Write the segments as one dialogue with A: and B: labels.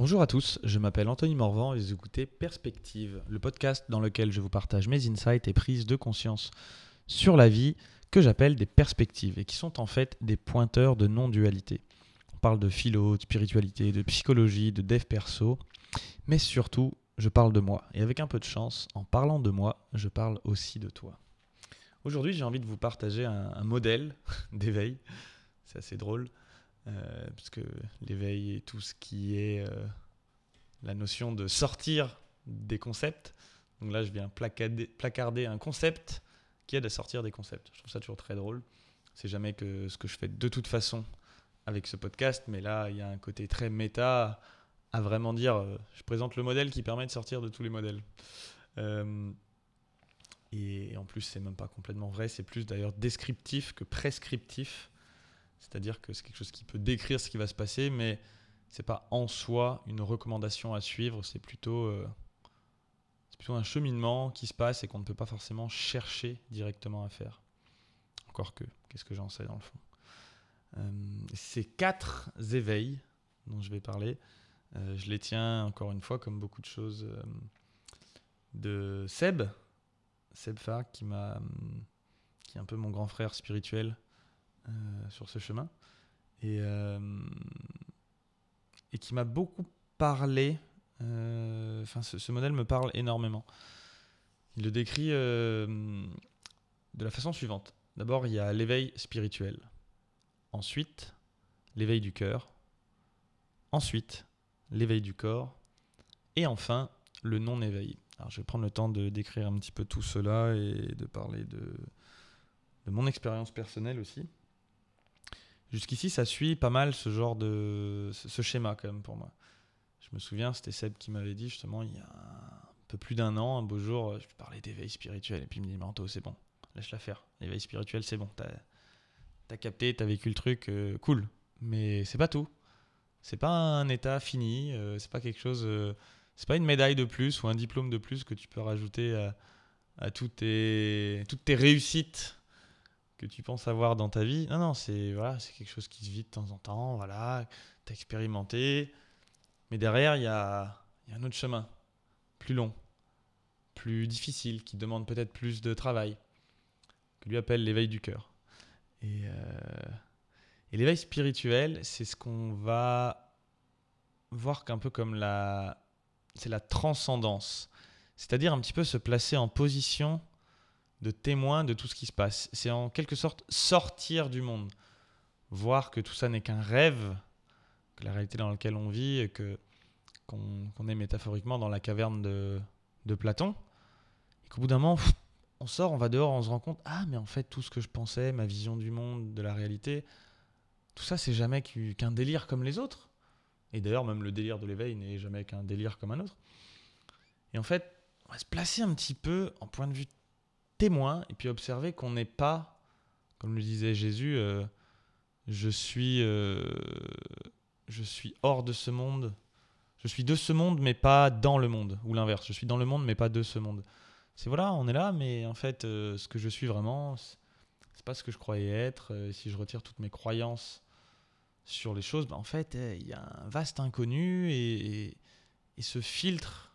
A: Bonjour à tous, je m'appelle Anthony Morvan et vous écoutez Perspective, le podcast dans lequel je vous partage mes insights et prises de conscience sur la vie que j'appelle des perspectives et qui sont en fait des pointeurs de non-dualité. On parle de philo, de spiritualité, de psychologie, de dev perso, mais surtout, je parle de moi. Et avec un peu de chance, en parlant de moi, je parle aussi de toi. Aujourd'hui, j'ai envie de vous partager un, un modèle d'éveil. C'est assez drôle. Euh, parce que l'éveil et tout ce qui est euh, la notion de sortir des concepts. Donc là, je viens placarder, un concept qui aide à sortir des concepts. Je trouve ça toujours très drôle. C'est jamais que ce que je fais de toute façon avec ce podcast, mais là, il y a un côté très méta à vraiment dire euh, je présente le modèle qui permet de sortir de tous les modèles. Et en plus, c'est même pas complètement vrai, c'est plus d'ailleurs descriptif que prescriptif. C'est-à-dire que c'est quelque chose qui peut décrire ce qui va se passer, mais c'est pas en soi une recommandation à suivre, c'est plutôt, euh, plutôt un cheminement qui se passe et qu'on ne peut pas forcément chercher directement à faire. Encore que, qu'est-ce que j'en sais dans le fond euh, Ces quatre éveils dont je vais parler, euh, je les tiens encore une fois comme beaucoup de choses de Seb, Seb Fa, qui qui est un peu mon grand frère spirituel sur ce chemin et, euh, et qui m'a beaucoup parlé. euh, ce, modèle me parle énormément. Il le décrit euh, de la façon suivante. D'abord, il y a l'éveil spirituel. Ensuite, l'éveil du cœur. Ensuite, l'éveil du corps. Et enfin, le non-éveil. Alors, je vais prendre le temps de décrire un petit peu tout cela et de parler de mon expérience personnelle aussi. Jusqu'ici, ça suit pas mal ce genre de. ce, schéma, quand même, pour moi. Je me souviens, c'était Seb qui m'avait dit, justement, il y a un peu plus d'un an, un beau jour, je lui parlais d'éveil spirituel. Et puis il me dit, Manto, c'est bon, laisse-la faire. L'éveil spirituel, c'est bon. T'as as capté, t'as vécu le truc, euh, cool. Mais c'est pas tout. C'est pas un état fini, euh, c'est pas quelque chose. euh, c'est pas une médaille de plus ou un diplôme de plus que tu peux rajouter à, à toutes, tes, toutes tes réussites que tu penses avoir dans ta vie. Non, non, c'est voilà, c'est quelque chose qui se vit de temps en temps. Voilà, t'as expérimenté. Mais derrière, il y a, y a un autre chemin, plus long, plus difficile, qui demande peut-être plus de travail, que lui appelle l'éveil du cœur. Et, euh, et l'éveil spirituel, c'est ce qu'on va voir qu'un peu comme la, c'est la transcendance, c'est-à-dire un petit peu se placer en position de témoin de tout ce qui se passe. C'est en quelque sorte sortir du monde, voir que tout ça n'est qu'un rêve, que la réalité dans laquelle on vit, que qu'on est métaphoriquement dans la caverne de, de Platon, et qu'au bout d'un moment, on sort, on va dehors, on se rend compte, ah mais en fait tout ce que je pensais, ma vision du monde, de la réalité, tout ça c'est jamais qu'u- qu'un délire comme les autres. Et d'ailleurs même le délire de l'éveil n'est jamais qu'un délire comme un autre. Et en fait, on va se placer un petit peu en point de vue témoin et puis observer qu'on n'est pas, comme le disait Jésus, euh, je suis, euh, je suis hors de ce monde. Je suis de ce monde, mais pas dans le monde, ou l'inverse. Je suis dans le monde, mais pas de ce monde. C'est voilà, on est là, mais en fait, euh, ce que je suis vraiment, c'est pas ce que je croyais être. Si je retire toutes mes croyances sur les choses, bah, en fait, eh, il y a un vaste inconnu et- et ce filtre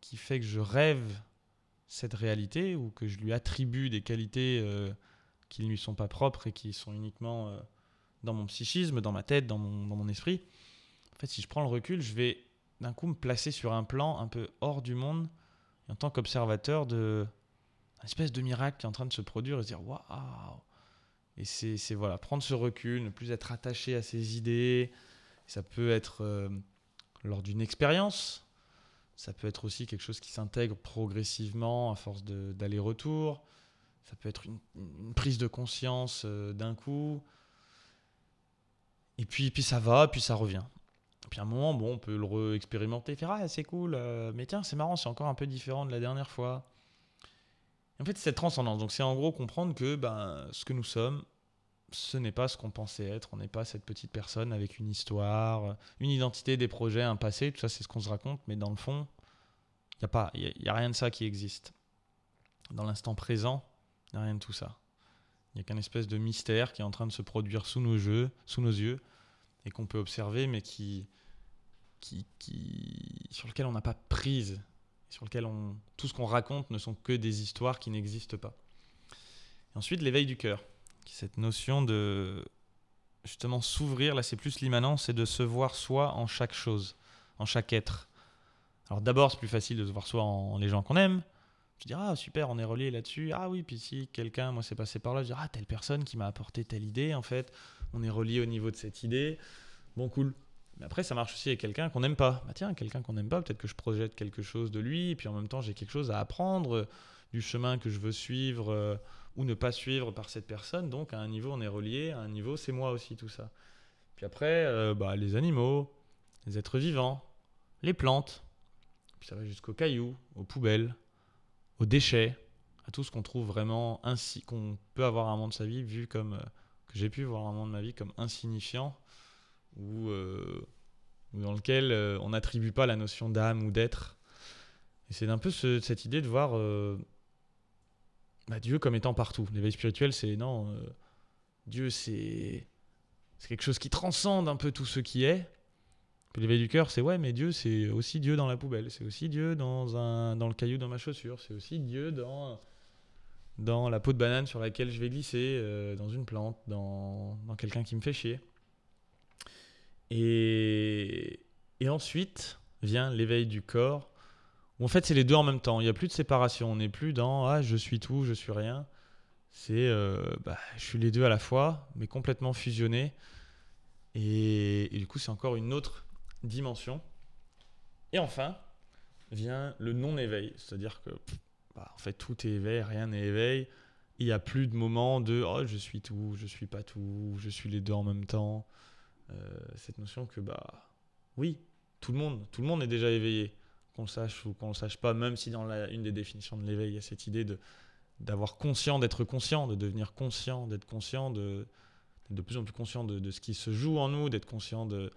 A: qui fait que je rêve cette réalité ou que je lui attribue des qualités euh, qui ne lui sont pas propres et qui sont uniquement euh, dans mon psychisme, dans ma tête, dans mon, dans mon esprit. En fait, si je prends le recul, je vais d'un coup me placer sur un plan un peu hors du monde en tant qu'observateur de un espèce de miracle qui est en train de se produire et se dire waouh et c'est c'est, voilà prendre ce recul ne plus être attaché à ses idées ça peut être euh, lors d'une expérience ça peut être aussi quelque chose qui s'intègre progressivement à force d'aller-retour. Ça peut être une, prise de conscience euh, d'un coup. Et puis, puis ça va, puis ça revient. Et puis à un moment, bon, on peut le re-expérimenter, faire Ah, c'est cool, euh, mais tiens, c'est marrant, c'est encore un peu différent de la dernière fois. En fait, c'est cette transcendance. Donc, c'est en gros comprendre que ben, ce que nous sommes, ce n'est pas ce qu'on pensait être. On n'est pas cette petite personne avec une histoire, une identité, des projets, un passé. Tout ça, c'est ce qu'on se raconte. Mais dans le fond, il n'y a, pas- y a, y a rien de ça qui existe. Dans l'instant présent, il n'y a rien de tout ça. Il n'y a qu'un espèce de mystère qui est en train de se produire sous nos, jeux, sous nos yeux et qu'on peut observer, mais qui, qui, qui, sur lequel on n'a pas prise, sur lequel on, tout ce qu'on raconte ne sont que des histoires qui n'existent pas. Et ensuite, l'éveil du cœur, cette notion de justement s'ouvrir, là c'est plus l'immanence, c'est de se voir soi en chaque chose, en chaque être. Alors d'abord, c'est plus facile de se voir soi en, les gens qu'on aime. Je dis, ah super, on est relié là-dessus. Ah oui, puis si quelqu'un, moi c'est passé par là, je dis, ah telle personne qui m'a apporté telle idée, en fait, on est relié au niveau de cette idée. Bon, cool. Mais après, ça marche aussi avec quelqu'un qu'on n'aime pas. Bah tiens, quelqu'un qu'on n'aime pas, peut-être que je projette quelque chose de lui, puis en même temps, j'ai quelque chose à apprendre du chemin que je veux suivre euh, ou ne pas suivre par cette personne. Donc, à un niveau, on est relié, à un niveau, c'est moi aussi, tout ça. Puis après, euh, bah, les animaux, les êtres vivants, les plantes, puis ça va jusqu'aux cailloux, aux poubelles, aux déchets, à tout ce qu'on trouve vraiment ainsi, qu'on peut avoir un moment de sa vie vu comme, que j'ai pu voir un moment de ma vie comme insignifiant euh, ou dans lequel euh, on n'attribue pas la notion d'âme ou d'être. Et c'est un peu cette idée de voir euh, bah, Dieu comme étant partout. L'éveil spirituel, c'est non, Dieu, c'est quelque chose qui transcende un peu tout ce qui est. L'éveil du cœur, c'est ouais, mais Dieu, c'est aussi Dieu dans la poubelle, c'est aussi Dieu dans, un, dans le caillou dans ma chaussure, c'est aussi Dieu dans, dans la peau de banane sur laquelle je vais glisser, dans une plante, dans, dans quelqu'un qui me fait chier. Et, et ensuite vient l'éveil du corps, en fait c'est les deux en même temps. Il n'y a plus de séparation. On n'est plus dans ah je suis tout, je suis rien. C'est euh, bah, je suis les deux à la fois, mais complètement fusionnés. Et, du coup c'est encore une autre dimension. Et enfin vient le non-éveil, c'est-à-dire que bah, en fait tout est éveil, rien n'est éveil. Il n'y a plus de moment de oh, je suis tout, je suis pas tout, je suis les deux en même temps. Euh, cette notion que, bah, oui, tout le monde, tout le monde est déjà éveillé, qu'on sache ou qu'on le sache pas, même si dans une des définitions de l'éveil, il y a cette idée d'avoir conscient, d'être conscient, de devenir conscient, d'être conscient, de, de plus en plus conscient de, ce qui se joue en nous, d'être conscient de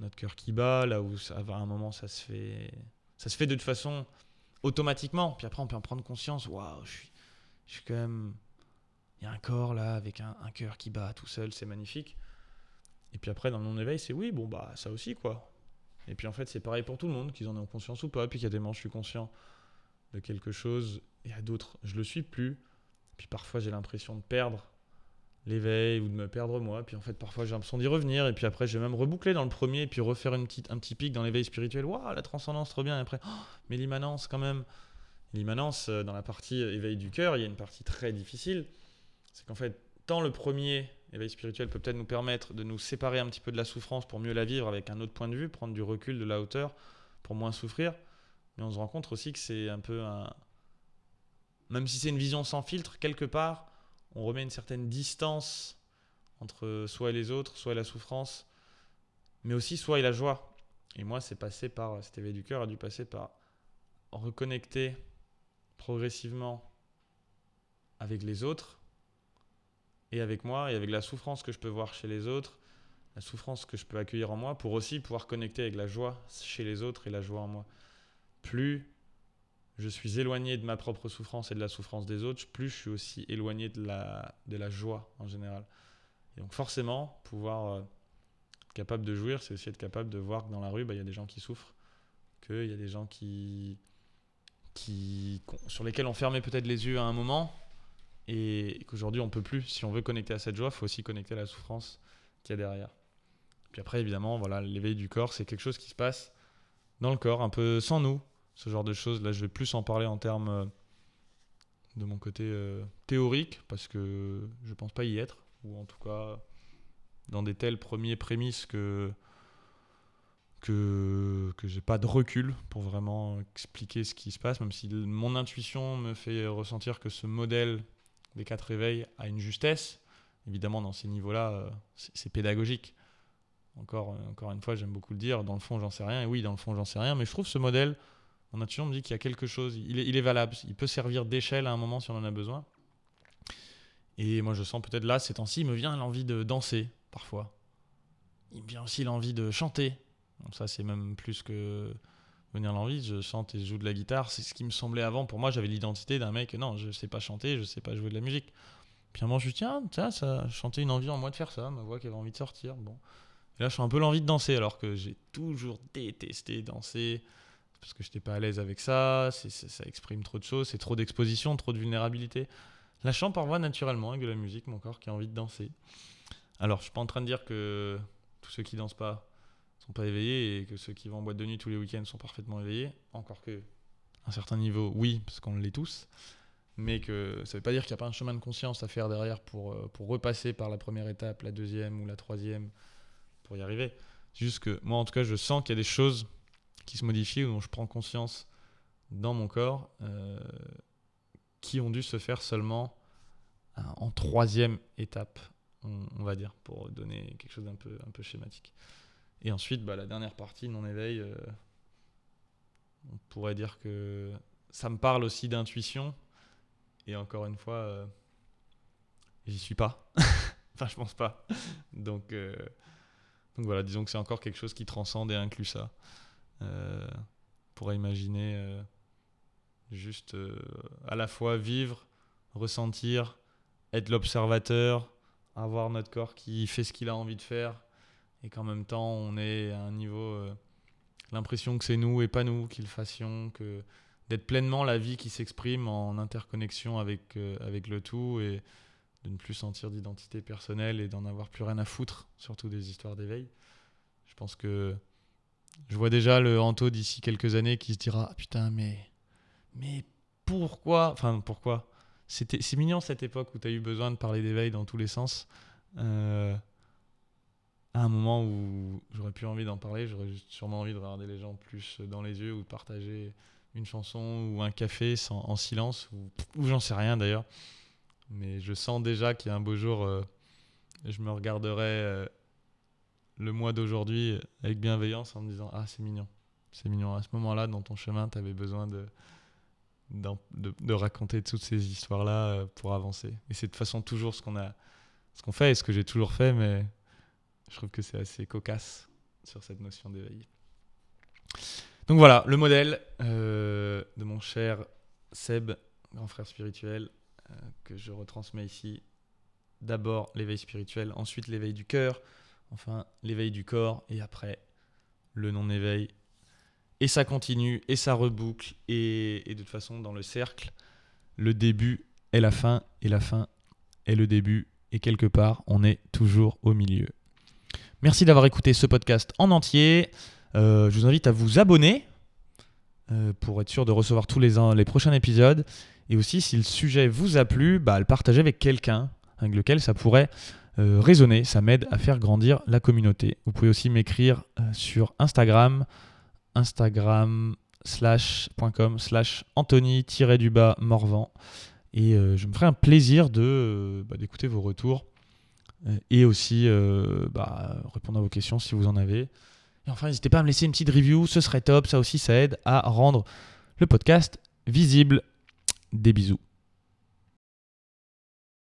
A: notre cœur qui bat, là où à un moment ça se fait, ça se fait de toute façon automatiquement. Puis après on peut en prendre conscience. Waouh, je suis, quand même, il y a un corps là avec un, un cœur qui bat tout seul, c'est magnifique. Et puis après, dans le non-éveil, c'est oui, bon, bah, ça aussi, quoi. Et puis en fait, c'est pareil pour tout le monde, qu'ils en aient conscience ou pas. Puis qu'il y a des moments, je suis conscient de quelque chose, et à d'autres, je le suis plus. Puis parfois, j'ai l'impression de perdre l'éveil ou de me perdre moi. Puis en fait, parfois, j'ai l'impression d'y revenir. Et puis après, je vais même reboucler dans le premier, et puis refaire une petite, un petit pic dans l'éveil spirituel. Waouh, la transcendance, trop bien. Et après, oh, mais l'immanence, quand même. L'immanence, euh, dans la partie éveil du cœur, il y a une partie très difficile. C'est qu'en fait, tant le premier l'éveil spirituel peut peut-être nous permettre de nous séparer un petit peu de la souffrance pour mieux la vivre avec un autre point de vue, prendre du recul, de la hauteur pour moins souffrir. Mais on se rend compte aussi que c'est un peu un. Même si c'est une vision sans filtre, quelque part, on remet une certaine distance entre soi et les autres, soi et la souffrance, mais aussi soi et la joie. Et moi, c'est passé par. Cet éveil du cœur a dû passer par reconnecter progressivement avec les autres et avec moi et avec la souffrance que je peux voir chez les autres, la souffrance que je peux accueillir en moi pour aussi pouvoir connecter avec la joie chez les autres et la joie en moi. Plus je suis éloigné de ma propre souffrance et de la souffrance des autres, plus je suis aussi éloigné de la, de la joie en général. Donc forcément, pouvoir euh, être capable de jouir, c'est aussi être capable de voir que dans la rue, bah, il y a des gens qui souffrent, qu'il y a des gens qui, qui, sur lesquels on fermait peut-être les yeux à un moment, et qu'aujourd'hui on peut plus. Si on veut connecter à cette joie, il faut aussi connecter à la souffrance qu'il y a derrière. Puis après, évidemment, voilà, l'éveil du corps, c'est quelque chose qui se passe dans le corps, un peu sans nous, ce genre de choses. Là, je vais plus en parler en termes euh, de mon côté euh, théorique, parce que je pense pas y être, ou en tout cas dans des tels premiers prémices que que, que j'ai pas de recul pour vraiment expliquer ce qui se passe, même si mon intuition me fait ressentir que ce modèle des quatre réveils à une justesse. Évidemment, dans ces niveaux-là, euh, c'est pédagogique. Encore, euh, encore une fois, j'aime beaucoup le dire, dans le fond, j'en sais rien. Et oui, dans le fond, j'en sais rien. Mais je trouve ce modèle, mon intuition me dit qu'il y a quelque chose, il est, valable. Il peut servir d'échelle à un moment si on en a besoin. Et moi, je sens peut-être là, ces temps-ci, il me vient l'envie de danser, parfois. Il me vient aussi l'envie de chanter. Ça, c'est même plus que venir l'envie, je chante et je joue de la guitare. C'est ce qui me semblait avant. Pour moi, j'avais l'identité d'un mec, non, je sais pas chanter, je sais pas jouer de la musique. Puis à un moment, je me dis, tiens, tiens, ça chanter une envie en moi de faire ça, ma voix qui avait envie de sortir. Bon. Là, je suis un peu l'envie de danser, alors que j'ai toujours détesté danser parce que je n'étais pas à l'aise avec ça, ça exprime trop de choses, c'est trop d'exposition, trop de vulnérabilité. La chant parfois naturellement avec de la musique, mon corps qui a envie de danser. Alors, je suis pas en train de dire que tous ceux qui dansent pas sont pas éveillés et que ceux qui vont en boîte de nuit tous les week-ends sont parfaitement éveillés. Encore que, à un certain niveau, oui, parce qu'on l'est tous. Mais que ça veut pas dire qu'il n'y a pas un chemin de conscience à faire derrière pour, euh, pour repasser par la première étape, la deuxième ou la troisième pour y arriver. C'est juste que moi, en tout cas, je sens qu'il y a des choses qui se modifient ou dont je prends conscience dans mon corps euh, qui ont dû se faire seulement euh, en troisième étape, on, va dire, pour donner quelque chose d'un peu, un peu schématique. Et ensuite, bah, la dernière partie, non éveil, euh, on pourrait dire que ça me parle aussi d'intuition. Et encore une fois, j'y suis pas. enfin, je pense pas. Donc, donc voilà, disons que c'est encore quelque chose qui transcende et inclut ça. Euh, pourrait imaginer euh, juste euh, à la fois vivre, ressentir, être l'observateur, avoir notre corps qui fait ce qu'il a envie de faire et qu'en même temps on est à un niveau l'impression que c'est nous et pas nous qui le fassions, que d'être pleinement la vie qui s'exprime en interconnexion avec, avec le tout et de ne plus sentir d'identité personnelle et d'en avoir plus rien à foutre, surtout des histoires d'éveil. Je pense que je vois déjà le Anto d'ici quelques années qui se dira ah, putain mais mais pourquoi enfin pourquoi? C'était c'est mignon cette époque où tu as eu besoin de parler d'éveil dans tous les sens euh, à un moment où j'aurais plus envie d'en parler j'aurais sûrement envie de regarder les gens plus dans les yeux ou de partager une chanson ou un café sans, en silence ou, j'en sais rien d'ailleurs mais je sens déjà qu'il y a un beau jour euh, je me regarderai euh, le mois d'aujourd'hui avec bienveillance en me disant Ah, c'est mignon. C'est mignon. À ce moment-là, dans ton chemin, tu avais besoin de, de, raconter toutes ces histoires-là euh, pour avancer. Et c'est de façon toujours ce qu'on a ce qu'on fait et ce que j'ai toujours fait, mais je trouve que c'est assez cocasse sur cette notion d'éveil. Donc voilà, le modèle euh, de mon cher Seb, grand frère spirituel, euh, que je retransmets ici. D'abord l'éveil spirituel, ensuite l'éveil du cœur, enfin l'éveil du corps, et après le non-éveil. Et ça continue, et ça reboucle, et, de toute façon, dans le cercle, le début est la fin, et la fin est le début, et quelque part, on est toujours au milieu. Merci d'avoir écouté ce podcast en entier. Euh, je vous invite à vous abonner euh, pour être sûr de recevoir tous les, les prochains épisodes. Et aussi, si le sujet vous a plu, bah, le partager avec quelqu'un avec lequel ça pourrait euh, raisonner, ça m'aide à faire grandir la communauté. Vous pouvez aussi m'écrire euh, sur Instagram, instagram slash.com slash Anthony-du-bas Morvan. Et je me ferai un plaisir de bah, d'écouter vos retours et aussi bah, répondre à vos questions si vous en avez. Et enfin, n'hésitez pas à me laisser une petite review, ce serait top. Ça aussi, ça aide à rendre le podcast visible. Des bisous.